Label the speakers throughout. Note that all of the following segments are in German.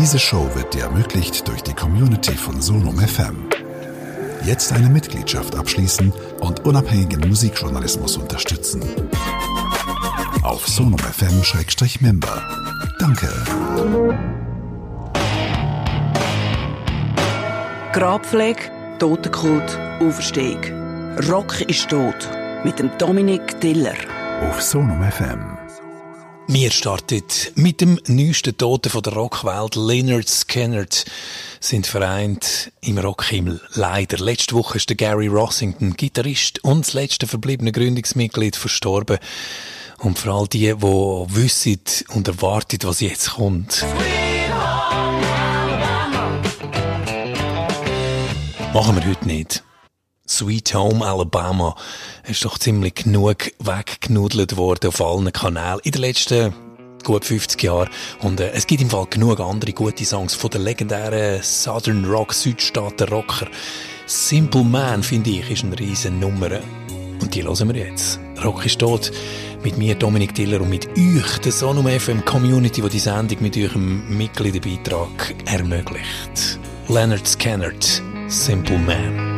Speaker 1: Diese Show wird dir ermöglicht durch die Community von Sonum FM. Jetzt eine Mitgliedschaft abschließen und unabhängigen Musikjournalismus unterstützen. Auf sonumfm-member. Danke.
Speaker 2: Grabpflege, Totenkult, Auferstehung. Rock ist tot. Mit dem Dominik Diller.
Speaker 1: Auf Sonum FM.
Speaker 3: Wir starten mit dem neuesten Toten von der Rockwelt, Leonard Skennert, sind vereint im Rockhimmel. Leider. Letzte Woche ist der Gary Rossington, Gitarrist und das letzte verbliebene Gründungsmitglied, verstorben. Und vor allem die, die wissen und erwarten, was jetzt kommt. Machen wir heute nicht. Sweet Home Alabama ist doch ziemlich genug weggenudelt worden auf allen Kanälen in den letzten gut 50 Jahren. Und äh, es gibt im Fall genug andere gute Songs von der legendären Southern Rock Südstaaten Rocker. Simple Man, finde ich, ist eine riesen Nummer. Und die hören wir jetzt. Rock ist tot. Mit mir, Dominik Diller, und mit euch, der Sonum FM Community, die die Sendung mit eurem Mitgliederbeitrag ermöglicht. Leonard Scannert, Simple Man.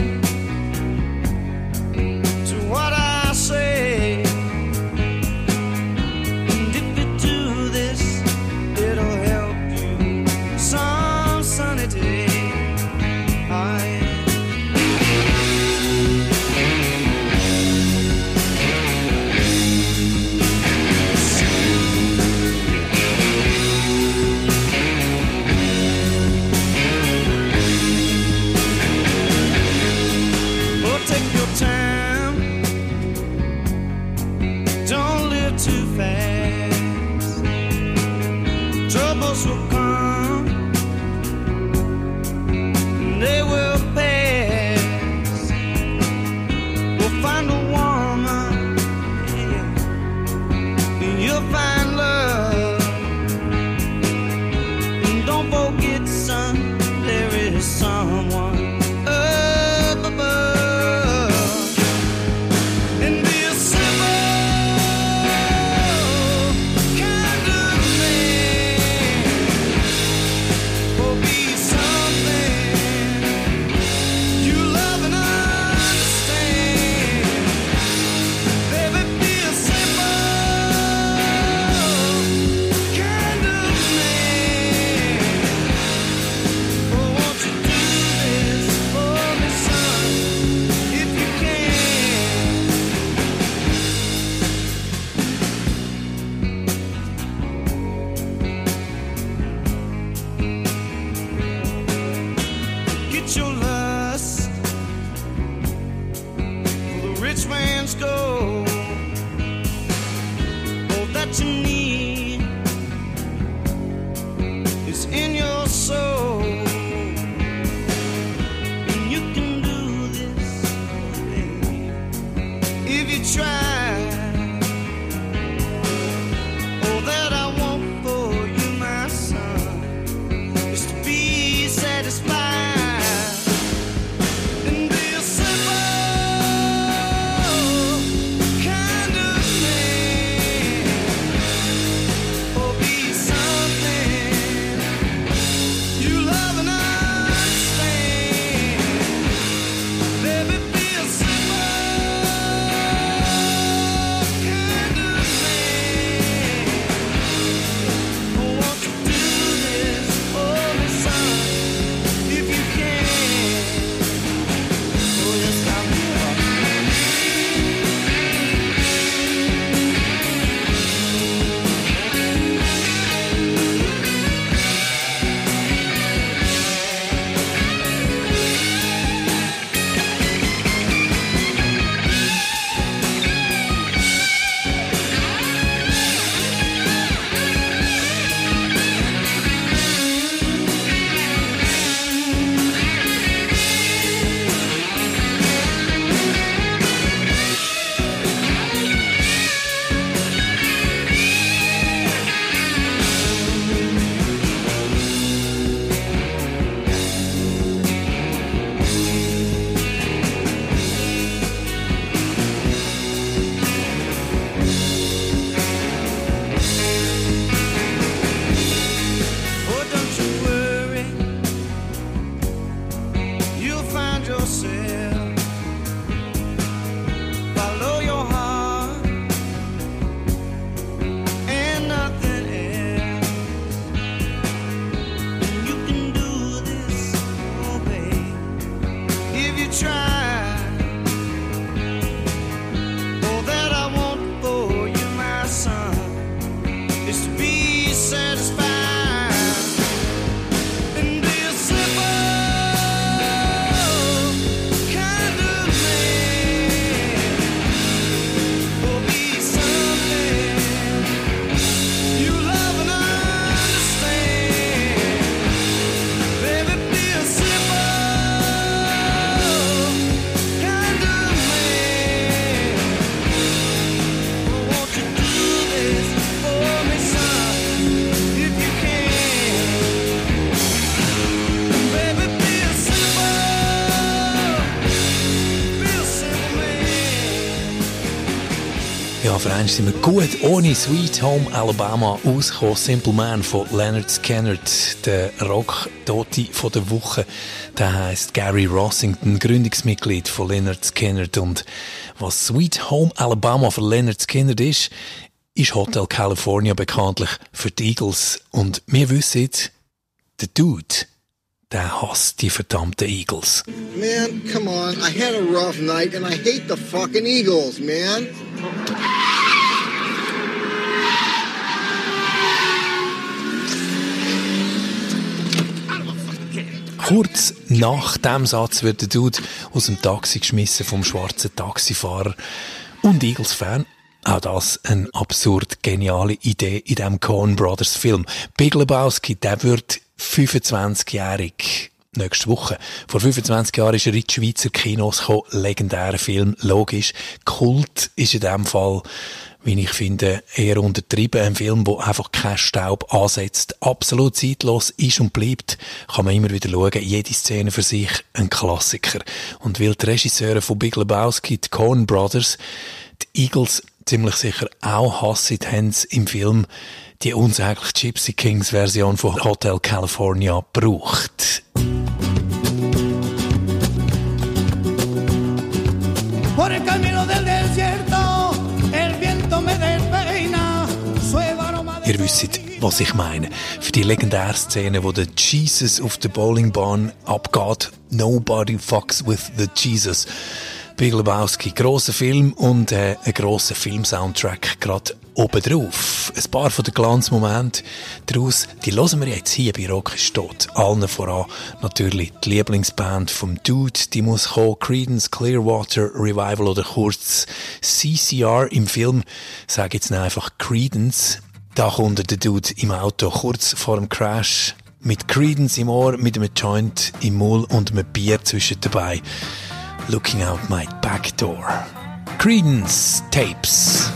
Speaker 4: eins sind wir gut ohne Sweet Home Alabama ausgekommen. Simple Man von Leonard Skennert, der Rock-Tote von der Woche. Der heißt Gary Rossington, Gründungsmitglied von Leonard Skennert. Und was Sweet Home Alabama für Leonard Skennert ist, ist Hotel California bekanntlich für die Eagles. Und wir wissen, der Dude, der hasst die verdammten Eagles.
Speaker 5: Man, come on. I had a rough night and I hate the fucking Eagles, man.
Speaker 4: Kurz nach dem Satz wird der Dude aus dem Taxi geschmissen vom schwarzen Taxifahrer und Eagles-Fan. Auch das eine absurd geniale Idee in dem Coen Brothers Film. Big Lebowski, der wird 25-jährig nächste Woche. Vor 25 Jahren ist er in die Schweizer Kinos gekommen. Legendärer Film, logisch. Kult ist in dem Fall, wie ich finde, eher untertrieben. Ein Film, wo einfach kein Staub ansetzt. Absolut zeitlos ist und bleibt. Kann man immer wieder schauen. Jede Szene für sich ein Klassiker. Und weil die Regisseure von Big Lebowski, die Coen Brothers, die Eagles ziemlich sicher auch hassen, haben sie im Film die unsägliche Gypsy Kings Version von Hotel California braucht.
Speaker 6: Por el camino
Speaker 4: Ihr wisst, was ich meine. Für die legendäre Szene, wo der Jesus auf der Bowlingbahn abgeht. Nobody fucks with the Jesus. Big Lebowski, grosser Film und äh, ein grosser Filmsoundtrack gerade obendrauf. Ein paar von den Glanzmomenten daraus, die hören wir jetzt hier bei Rock ist tot. Allen voran natürlich die Lieblingsband vom Dude, die muss kommen, Creedence Clearwater Revival oder kurz CCR im Film. Sag jetzt einfach Creedence. Da kommt der Dude im Auto kurz vor dem Crash mit Creedence im Ohr, mit einem Joint im Maul und einem Bier zwischen dabei. Looking out my back door. Creedence Tapes.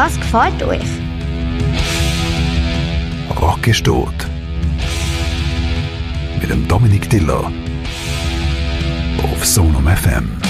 Speaker 7: Das gefällt euch?
Speaker 8: Rock ist tot. Mit dem Dominik Diller. Auf Sonum FM.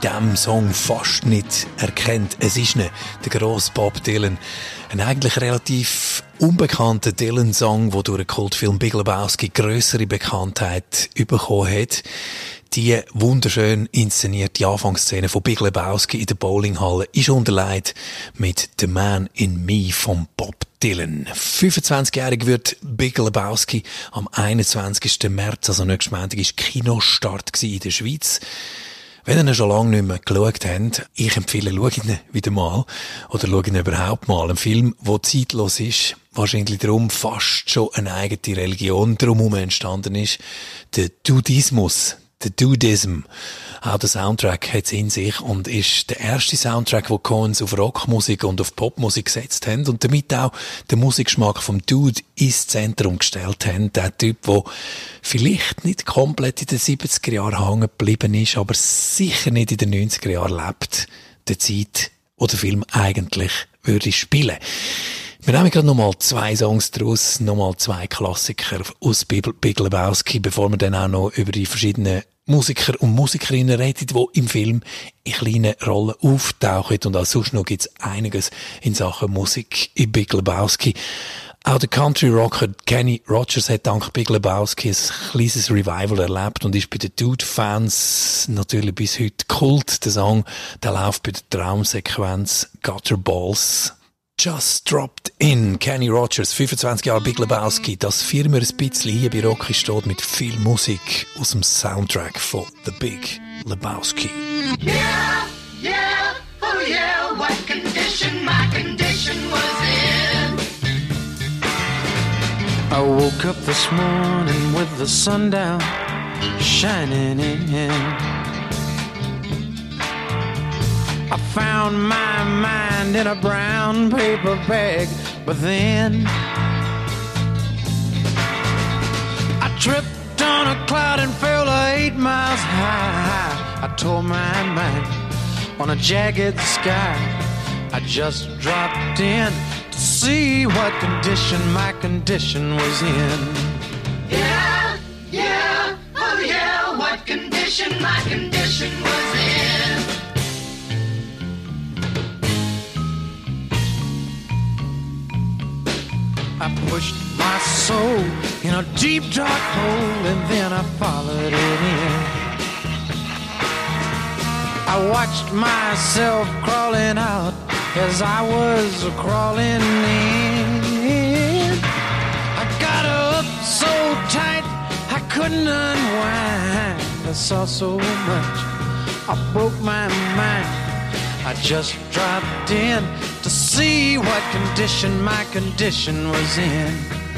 Speaker 4: Diesem Song fast nicht erkennt, es ist nicht der grosse Bob Dylan. Ein eigentlich relativ unbekannter Dylan-Song, der durch den Kultfilm Big Lebowski grössere Bekanntheit bekommen hat. Die wunderschön inszenierte Anfangsszene von Big Lebowski in der Bowlinghalle ist unterlegt mit The Man in Me von Bob Dylan. 25-jährig wird Big Lebowski am 21. März, also nächsten Montag, ist Kinostart in der Schweiz. Wenn ihr ihn schon lange nicht mehr geschaut habt, ich empfehle, schaut ihn wieder mal. Oder schaut ihn überhaupt mal. Ein Film, der zeitlos ist. Wahrscheinlich darum fast schon eine eigene Religion drumherum entstanden ist. Der Dudismus. Der Dudism. Auch der Soundtrack hat es in sich und ist der erste Soundtrack, wo Coens auf Rockmusik und auf Popmusik gesetzt haben und damit auch den Musikgeschmack vom Dude ins Zentrum gestellt haben. Der Typ, der vielleicht nicht komplett in den 70er Jahren hängen geblieben ist, aber sicher nicht in den 90er Jahren lebt. Der Zeit, wo der Film eigentlich würde spielen. Wir nehmen gerade nochmal zwei Songs daraus, nochmal zwei Klassiker aus Big Lebowski, bevor wir dann auch noch über die verschiedenen Musiker und Musikerinnen reden, die im Film in kleinen Rollen auftauchen. Und auch sonst noch gibt's einiges in Sachen Musik in Big Lebowski. Auch der Country-Rocker Kenny Rogers hat dank Big Lebowski ein kleines Revival erlebt und ist bei den Dude-Fans natürlich bis heute Kult. Der Song, der läuft bei der Traumsequenz Gutter Balls Just Dropped In. Kenny Rogers, 25 Jahre Big Lebowski. Das Firma ein bisschen hier bei Rocky steht mit viel Musik aus dem Soundtrack von The Big Lebowski.
Speaker 9: Yeah, yeah, oh yeah, what condition my condition was in.
Speaker 10: I woke up this morning with the sun down, shining in. I found my mind in a brown paper bag, but then I tripped on a cloud and fell eight miles high. I tore my mind on a jagged sky. I just dropped in to see what condition my condition was in.
Speaker 9: Yeah, yeah, oh yeah, what condition my condition was in.
Speaker 10: I pushed my soul in a deep dark hole and then I followed it in. I watched myself crawling out as I was crawling in. I got up so tight I couldn't unwind. I saw so much, I broke my mind. I just dropped in to see what condition my condition was in.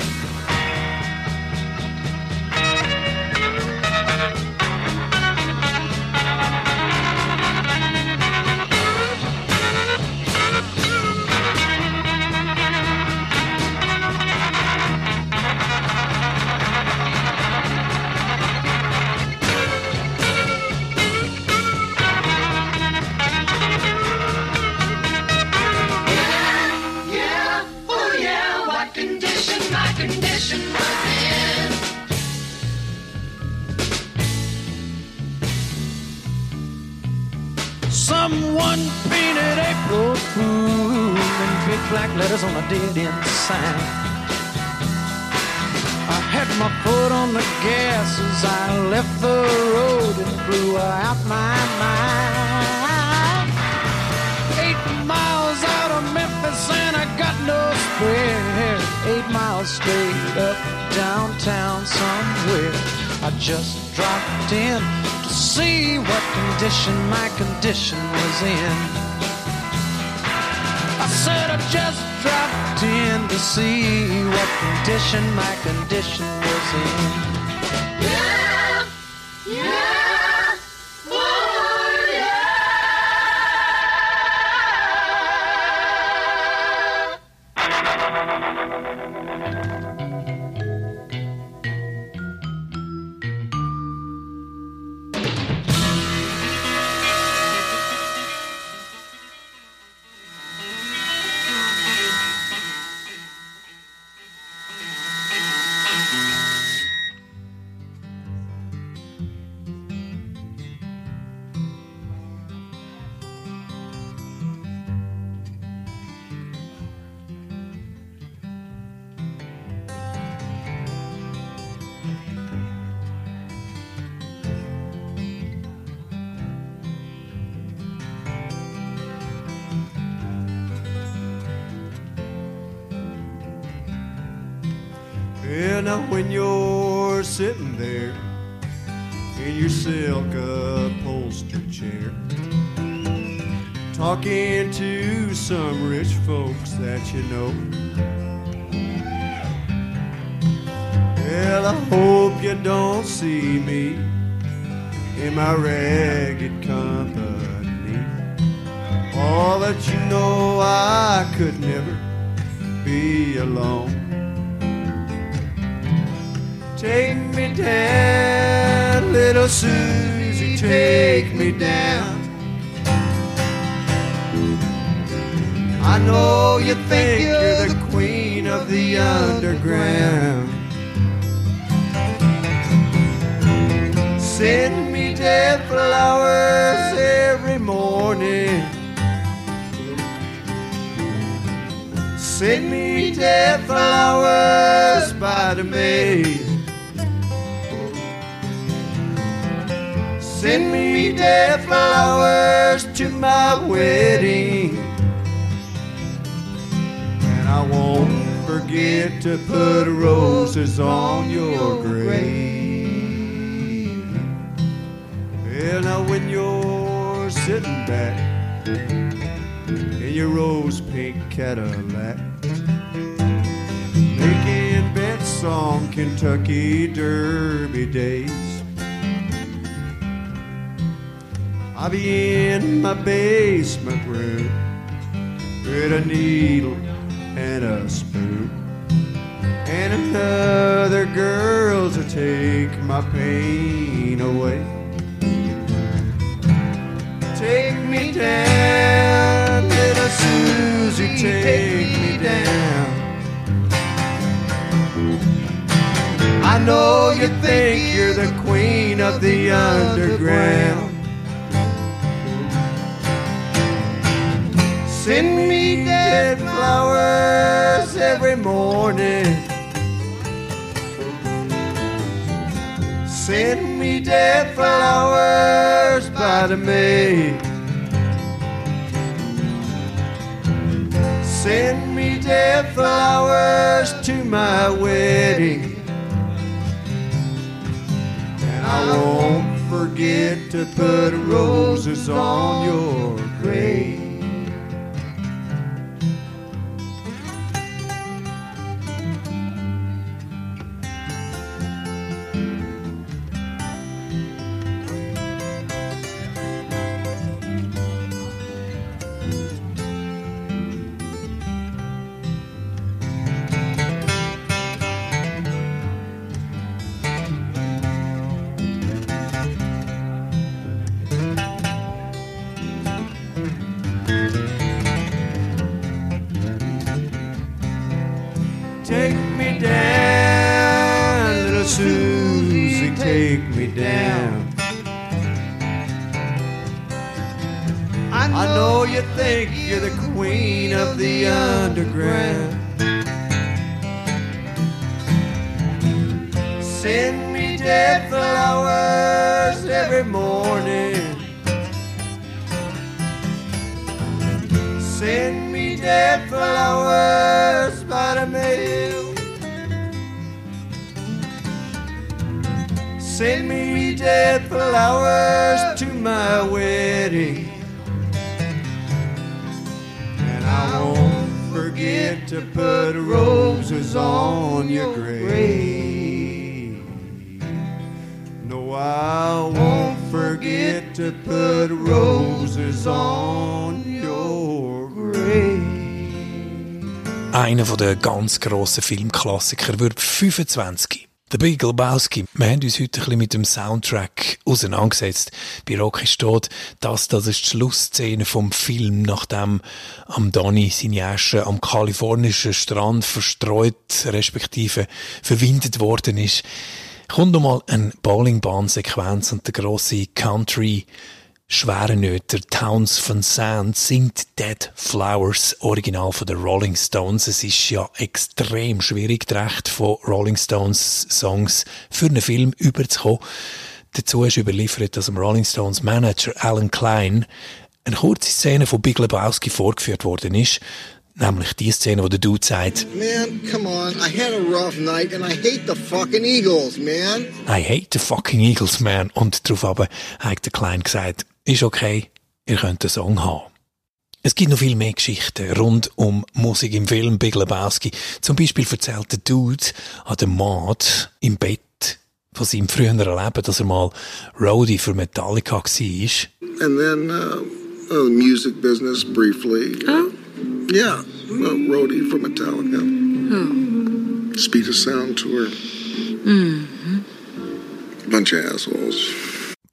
Speaker 10: Someone painted April Fool in big black letters on a dead end sign. I had my foot on the gas as I left the road and blew out my mind. Eight miles out of Memphis and I got no spare. Eight miles straight up downtown somewhere. I just dropped in to see what condition my condition was in. I said I just dropped in to see what condition my condition was in.
Speaker 11: I know you think you're the queen of the underground. Send me dead flowers every morning. Send me dead flowers by the mail. Send me dead flowers to my wedding. I won't forget to put roses on your grave. And now when you're sitting back in your rose pink Cadillac, making bets on Kentucky Derby days. I'll be in my basement room with a needle and a spoon and another girl to take my pain away. Take me down, little Susie, take me down. I know you think you're the queen of the underground. Send me dead flowers every morning. Send me dead flowers by the mail. Send me dead flowers to my wedding. And I won't forget to put roses on your grave. Put roses on your grave. No, I won't forget to put roses on your grave.
Speaker 4: Einer der ganz grossen Filmklassiker wird 25. Der Big Lebowski. Wir haben uns heute ein bisschen mit dem Soundtrack auseinandergesetzt. Bei Rocky steht, dass das ist die Schlussszene vom Film, nachdem am Donny seine Asche am kalifornischen Strand verstreut, respektive verwindet worden ist. Kommt nochmal eine Bowlingbahn-Sequenz und der grosse Country Schwerenöter Towns von Sand singt Dead Flowers, Original von den Rolling Stones. Es ist ja extrem schwierig, die Rechte von Rolling Stones Songs für einen Film überzukommen. Dazu ist überliefert, dass dem Rolling Stones Manager Alan Klein eine kurze Szene von Big Lebowski vorgeführt worden ist. Nämlich die Szene, wo der Dude sagt,
Speaker 12: Man, come on. I had a rough night and I hate the fucking Eagles, man.
Speaker 4: I hate the fucking Eagles, man. Und darauf aber hat der Klein gesagt, ist okay, ihr könnt den Song haben. Es gibt noch viel mehr Geschichten rund um Musik im Film Big Lebowski. Zum Beispiel erzählt der Dude an dem Mord im Bett von seinem früheren Leben, dass er mal Roadie für Metallica war.
Speaker 5: And then uh, uh, music business briefly.
Speaker 2: Oh?
Speaker 5: Yeah, uh, roadie for Metallica.
Speaker 2: Oh.
Speaker 5: Speed of Sound tour.
Speaker 2: Mhm.
Speaker 5: Bunch of assholes.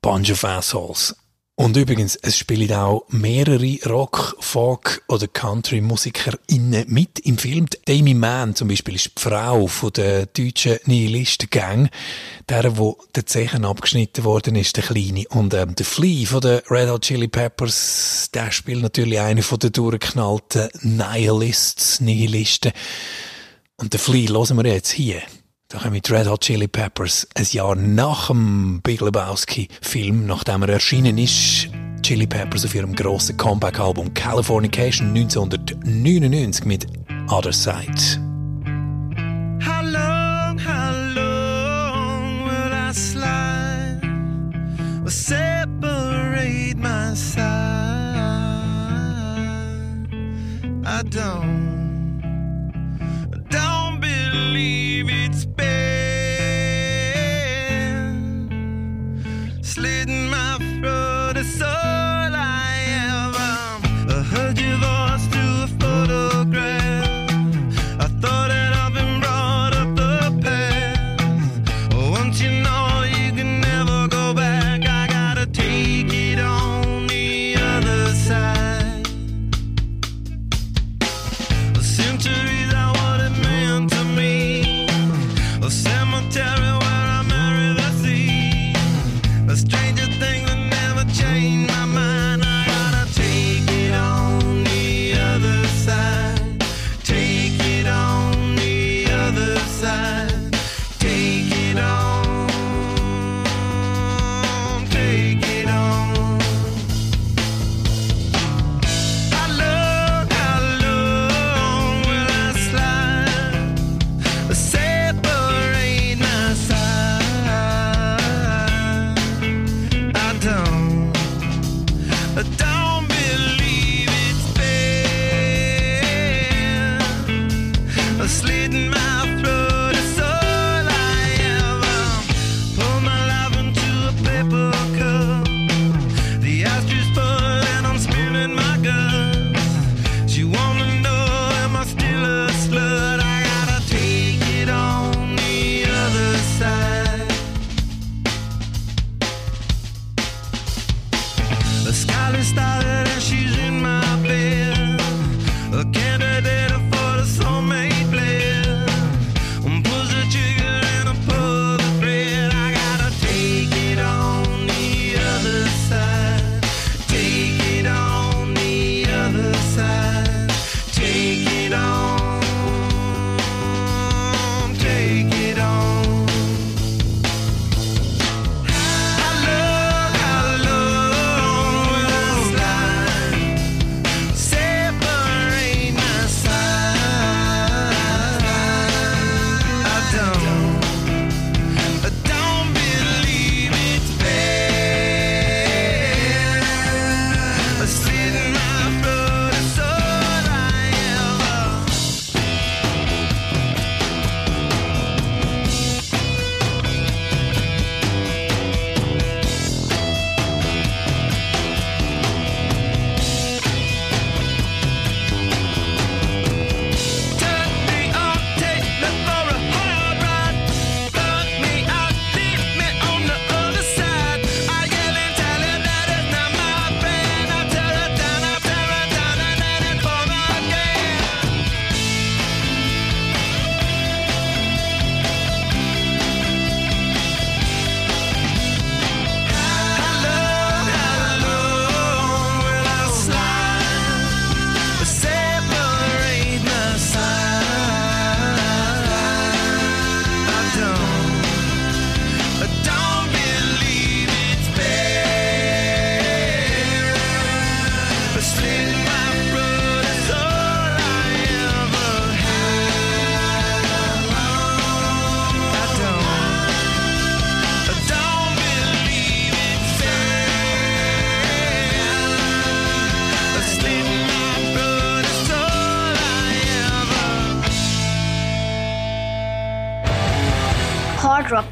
Speaker 4: Bunch of Assholes. Und übrigens, es spielen auch mehrere Rock, Folk oder Country-MusikerInnen mit im Film. Amy Mann zum Beispiel ist die Frau von der deutschen Nihilisten-Gang. Der, wo der Zechen abgeschnitten worden ist, der Kleine. Und ähm, der Flea von den Red Hot Chili Peppers, der spielt natürlich eine von den durchgeknallten Nihilists, Nihilisten. Und der Flea hören wir jetzt hier. Da kommen mit Red Hot Chili Peppers ein Jahr nach dem Big Lebowski-Film, nachdem er erschienen ist, Chili Peppers auf ihrem grossen Comeback-Album Californication 1999 mit Other Side.
Speaker 3: How long, how long will I slide or separate my side? I don't believe it's been slitting my throat. It's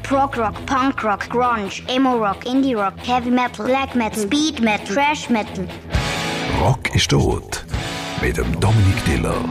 Speaker 7: Prog Rock, Punk Rock, Grunge, Emo-Rock, Indie-Rock, Heavy Metal, Black Metal, Speed Metal, Trash Metal.
Speaker 13: Rock ist tot. mit dem Dominik Diller.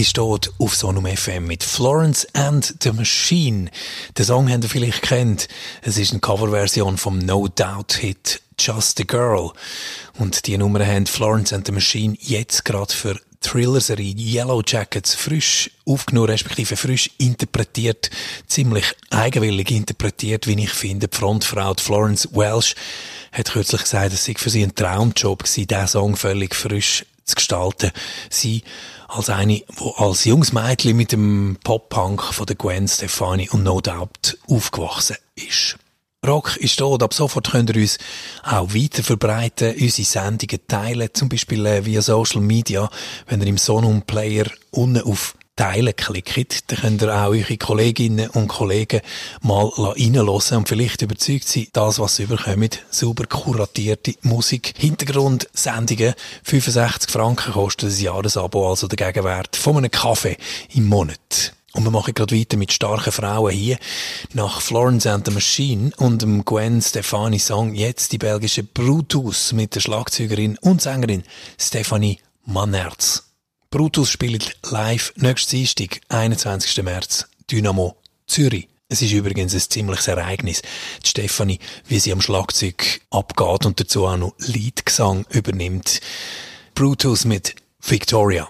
Speaker 4: Ist dort auf Sonum FM mit Florence and the Machine. Den Song habt ihr vielleicht kennt. Es ist eine Coverversion vom No Doubt Hit Just a Girl. Und die Nummer haben Florence and the Machine jetzt gerade für Thriller-Serie Yellow Jackets frisch aufgenommen, respektive frisch interpretiert, ziemlich eigenwillig interpretiert, wie ich finde. Die Frontfrau, Florence Welsh, hat kürzlich gesagt, es sei für sie ein Traumjob gewesen, diesen Song völlig frisch zu gestalten. Sie als eine, wo als junges Mädchen mit dem Pop-Punk von der Gwen Stefani und No Doubt aufgewachsen ist. Rock ist da und ab sofort könnt ihr uns auch weiter verbreiten, unsere Sendungen teilen, zum Beispiel äh, via Social Media, wenn ihr im Sonum Player unten auf Teilen klickt, dann könnt ihr auch eure Kolleginnen und Kollegen mal reinhören und vielleicht überzeugt sein, das, was sie überkommen, sauber kuratierte Musik, Hintergrundsendungen, 65 Franken kostet ein Jahresabo, also der Gegenwert von einem Kaffee im Monat. Und wir machen gerade weiter mit starken Frauen hier. Nach Florence and the Machine und dem Gwen Stefani Song jetzt die belgische Brutus mit der Schlagzeugerin und Sängerin Stefanie Mannerz. Brutus spielt live nächstes Dienstag, 21. März, Dynamo Zürich. Es ist übrigens ein ziemliches Ereignis. Die Stefanie, wie sie am Schlagzeug abgeht und dazu auch noch Liedgesang übernimmt. Brutus mit Victoria.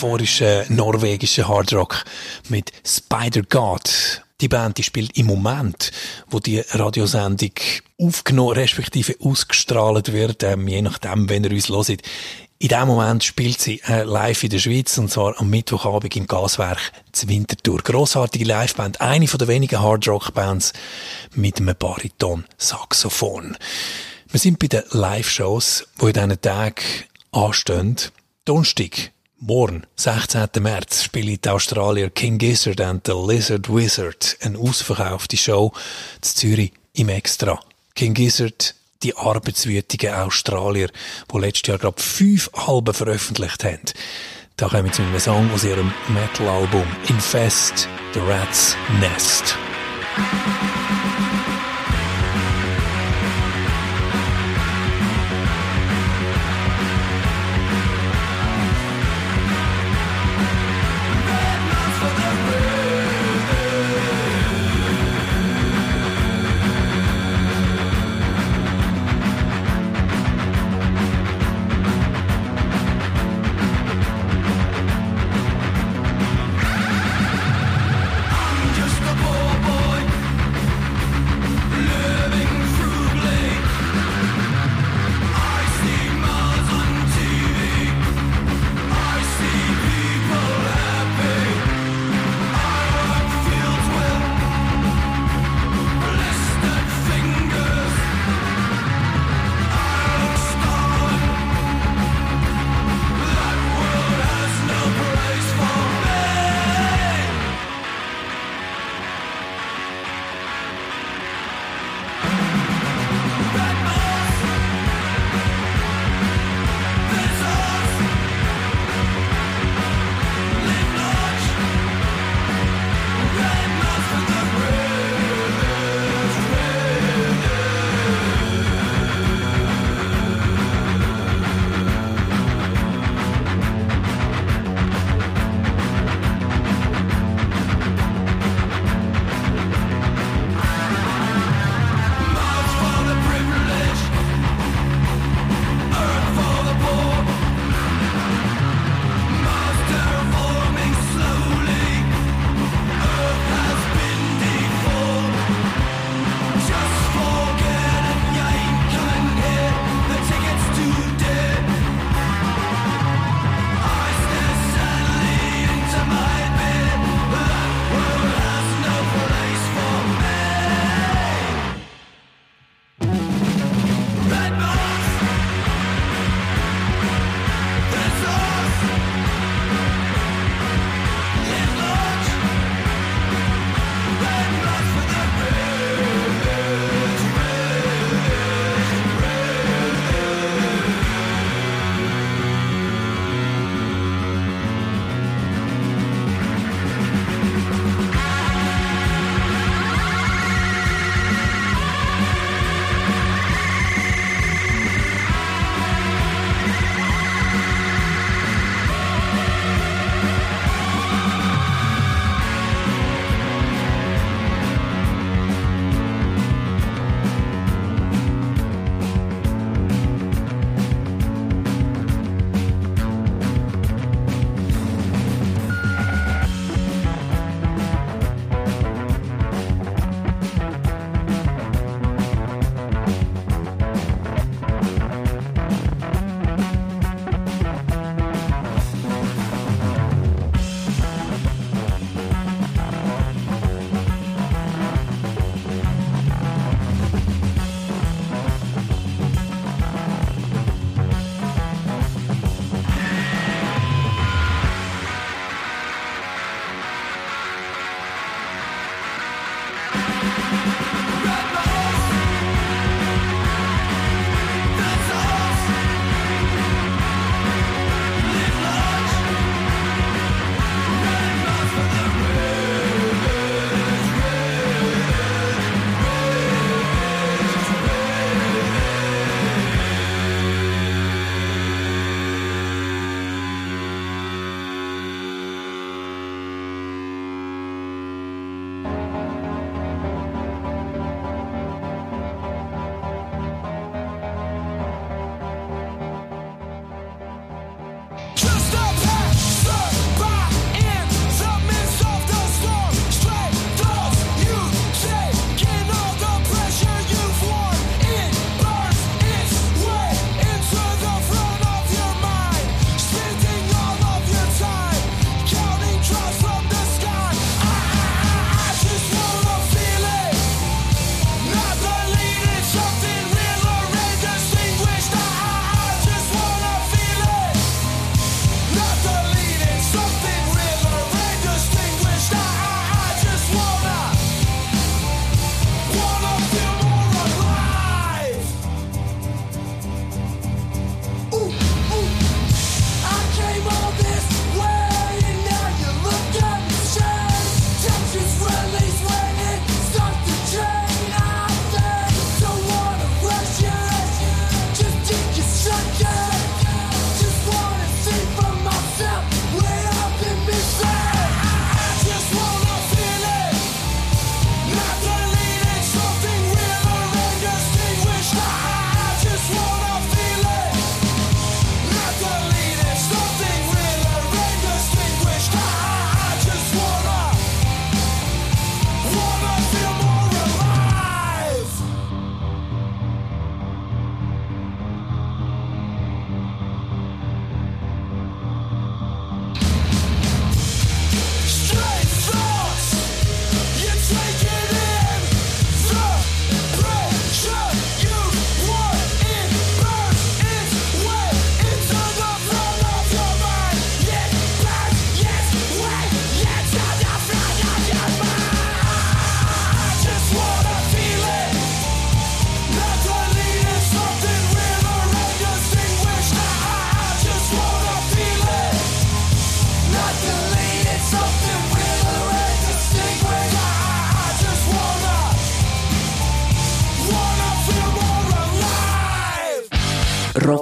Speaker 4: Euphorischen norwegischen Hardrock mit Spider God. Die Band die spielt im Moment, wo die Radiosendung aufgenommen respektive ausgestrahlt wird, ähm, je nachdem, wenn ihr uns hört. In dem Moment spielt sie äh, live in der Schweiz und zwar am Mittwochabend im Gaswerk zu Winterthur. Grossartige Liveband, eine von der wenigen Hardrock-Bands mit einem Bariton-Saxophon. Wir sind bei den Live-Shows, die in diesen Tagen anstehen. Donnerstag, morgen, 16. März, spielt die Australier King Gizzard and the Lizard Wizard eine ausverkaufte Show zu Zürich im Extra. King Gizzard, die arbeitswütigen Australier, die letztes Jahr gerade fünf Alben veröffentlicht haben. Da kommen wir zu einem Song aus ihrem Metal-Album Infest, The Rat's Nest.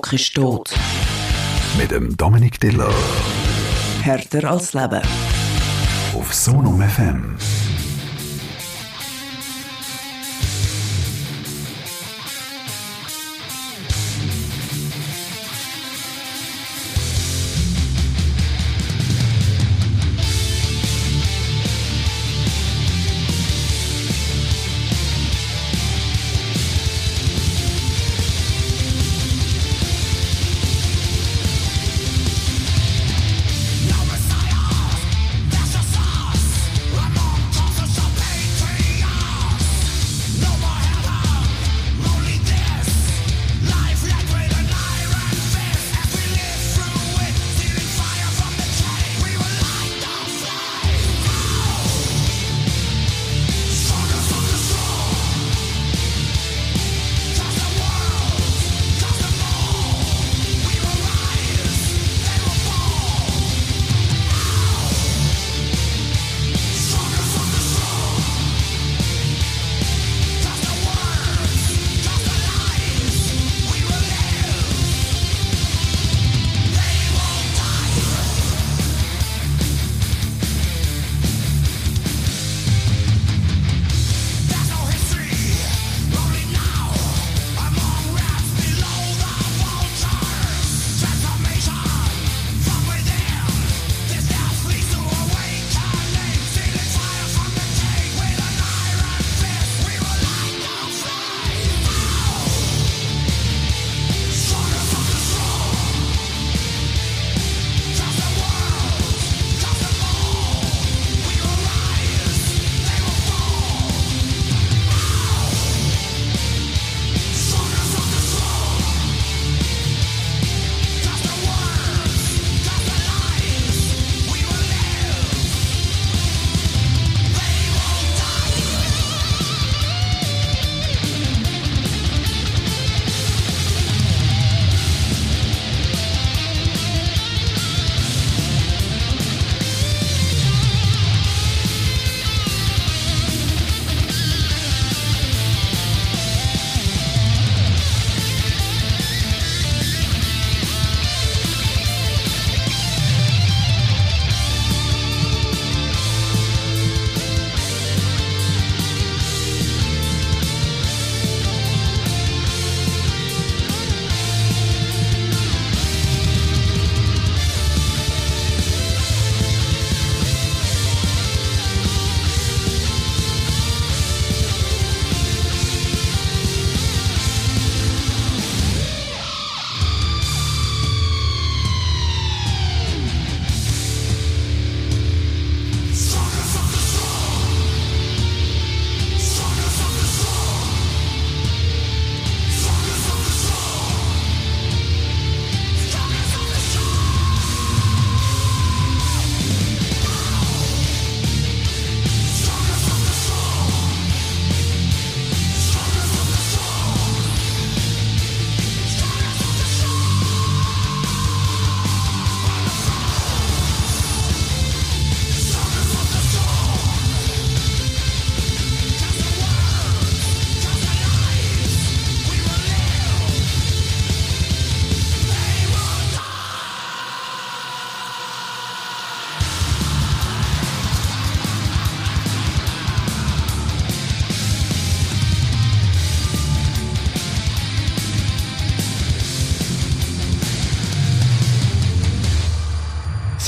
Speaker 14: Rock ist tot.
Speaker 13: Mit dem Dominik Diller.
Speaker 14: Härter als Leben.
Speaker 13: Auf Sonum FM.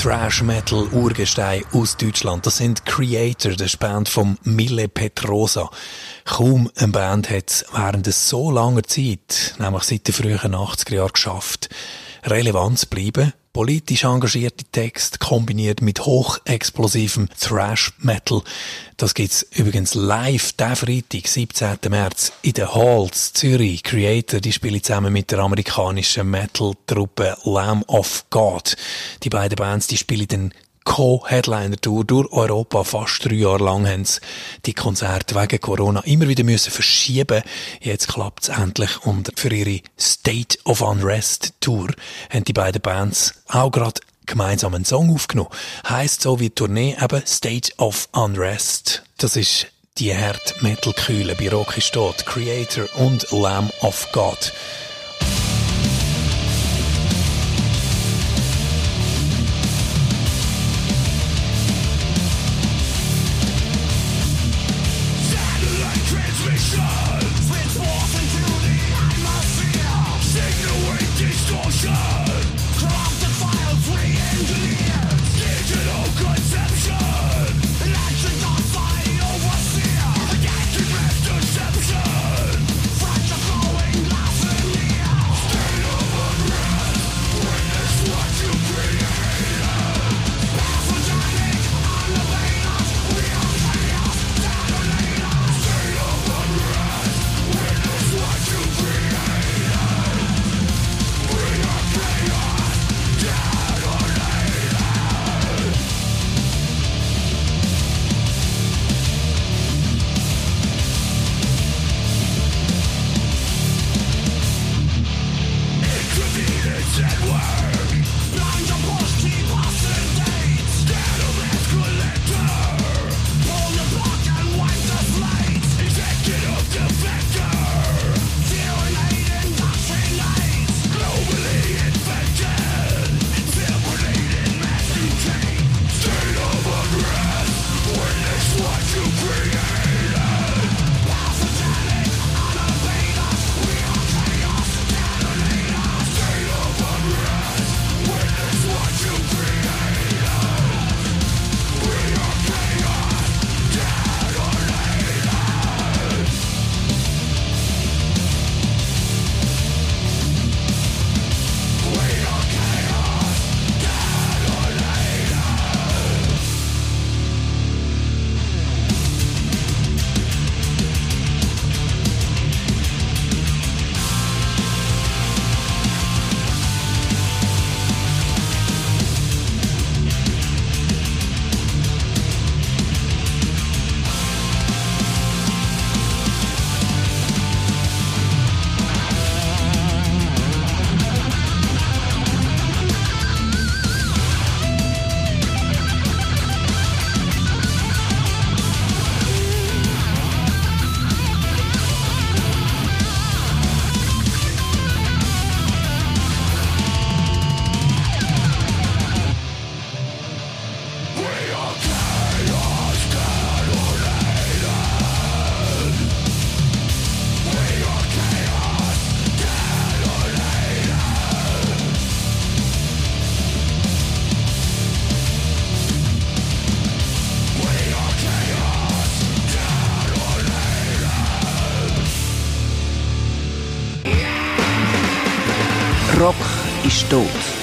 Speaker 4: Thrash Metal Urgestein aus Deutschland. Das sind Creator, der Band vom Mille Petrosa. Kaum eine Band hat es während so langer Zeit, nämlich seit den frühen 80er Jahren, geschafft, relevant zu bleiben. Politisch engagierte Texte kombiniert mit hochexplosivem Thrash Metal. Das gibt's übrigens live der Freitag, 17. März, in den Halls Zürich. Creator, die spielen zusammen mit der amerikanischen Metal-Truppe Lamb of God. Die beiden Bands, die spielen den Co-Headliner-Tour durch Europa. Fast drei Jahre lang haben sie die Konzerte wegen Corona immer wieder müssen verschieben. Jetzt klappt's endlich. Und für ihre State of Unrest Tour haben die beiden Bands auch gerade gemeinsam einen Song aufgenommen. Heißt so wie die Tournee eben State of Unrest. Das ist die Hard Metal Kühle bei Rocky Stott, Creator und Lamb of God.
Speaker 15: Nation!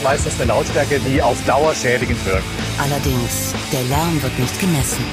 Speaker 15: meistens eine Lautstärke, die auf Dauer schädigend wirkt.
Speaker 14: Allerdings, der Lärm wird nicht gemessen.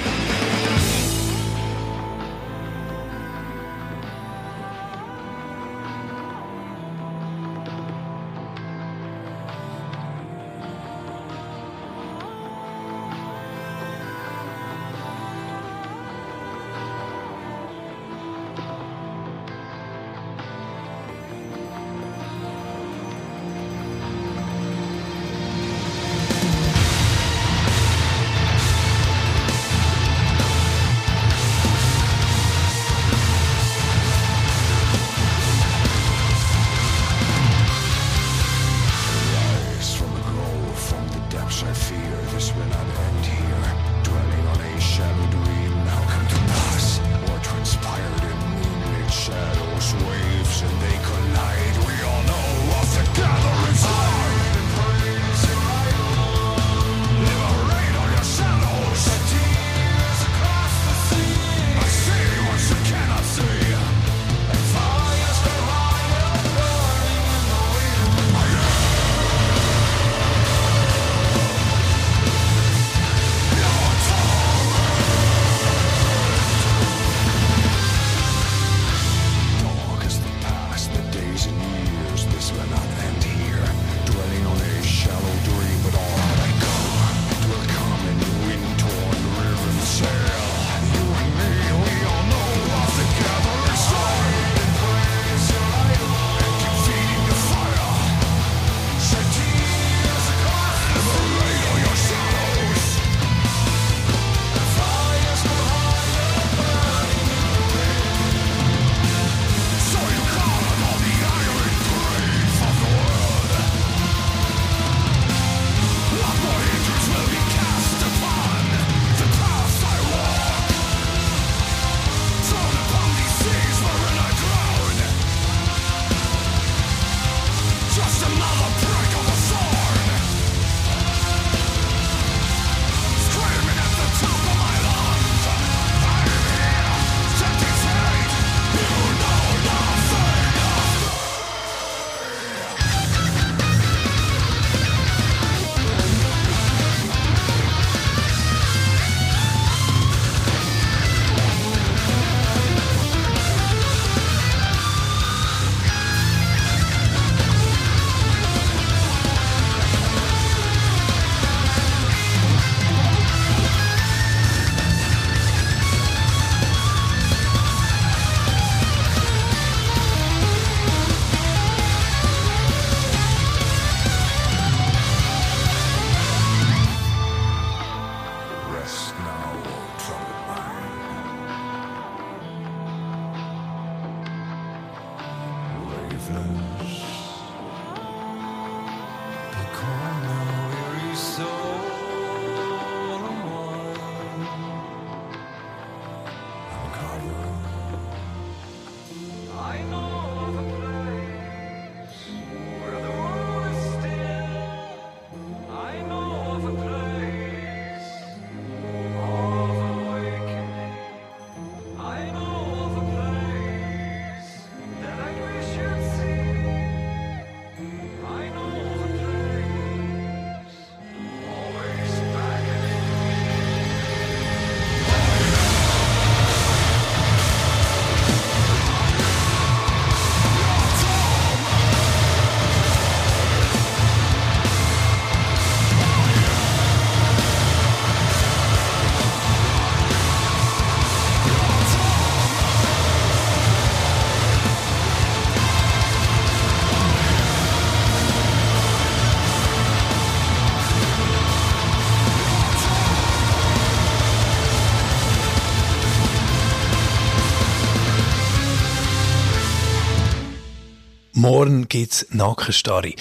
Speaker 4: Morgen gibt's Nackenstarre.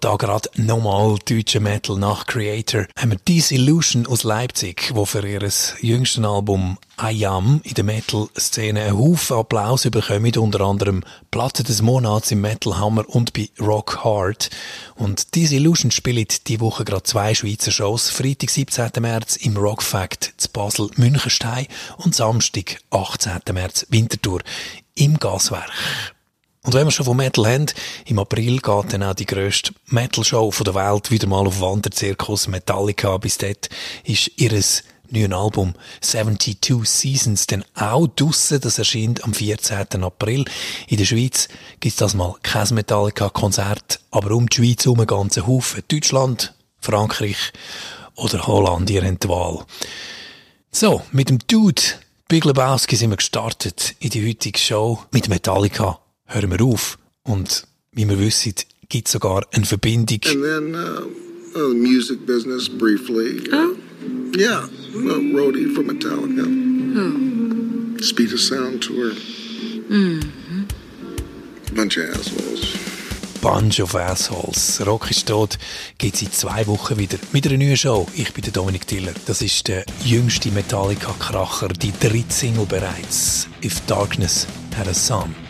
Speaker 4: Da gerade nochmal deutsche Metal nach Creator haben wir Disillusion aus Leipzig, wo für ihr jüngsten Album I Am in der Metal-Szene einen Haufen Applaus bekommen, unter anderem Platte des Monats im Metal Hammer und bei Rock Hard. Und Disillusion spielt die Woche gerade zwei Schweizer Shows. Freitag, 17. März im Rock Fact zu Basel Münchenstein und Samstag, 18. März Winterthur im Gaswerk. Und wenn wir schon von Metal haben, im April geht dann auch die grösste Metal-Show der Welt wieder mal auf Wanderzirkus Metallica. Bis dort ist ihres neuen Album 72 Seasons dann auch draussen. Das erscheint am 14. April. In der Schweiz gibt's das mal kein Metallica-Konzert, aber um die Schweiz herum einen ganzen Haufen. Deutschland, Frankreich oder Holland, ihr habt die Wahl. So, mit dem Dude Big Lebowski sind wir gestartet in die heutige Show. Mit Metallica hören wir auf. Und wie wir wissen, gibt es sogar eine Verbindung.
Speaker 5: And then uh, uh, the music business briefly. Oh? Yeah, uh, roadie for Metallica.
Speaker 2: Oh.
Speaker 5: Speed of Sound tour.
Speaker 2: Mhm.
Speaker 5: Bunch of assholes.
Speaker 4: Bunch of Assholes. Rock ist tot. Gibt in zwei Wochen wieder mit einer neuen Show. Ich bin der Dominik Tiller. Das ist der jüngste Metallica-Kracher, die dritte Single bereits. If Darkness Had a Sun.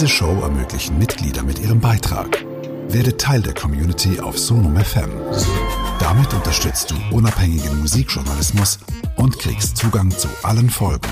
Speaker 1: Diese Show ermöglichen Mitglieder mit ihrem Beitrag. Werde Teil der Community auf Sonum FM. Damit unterstützt du unabhängigen Musikjournalismus und kriegst Zugang zu allen Folgen.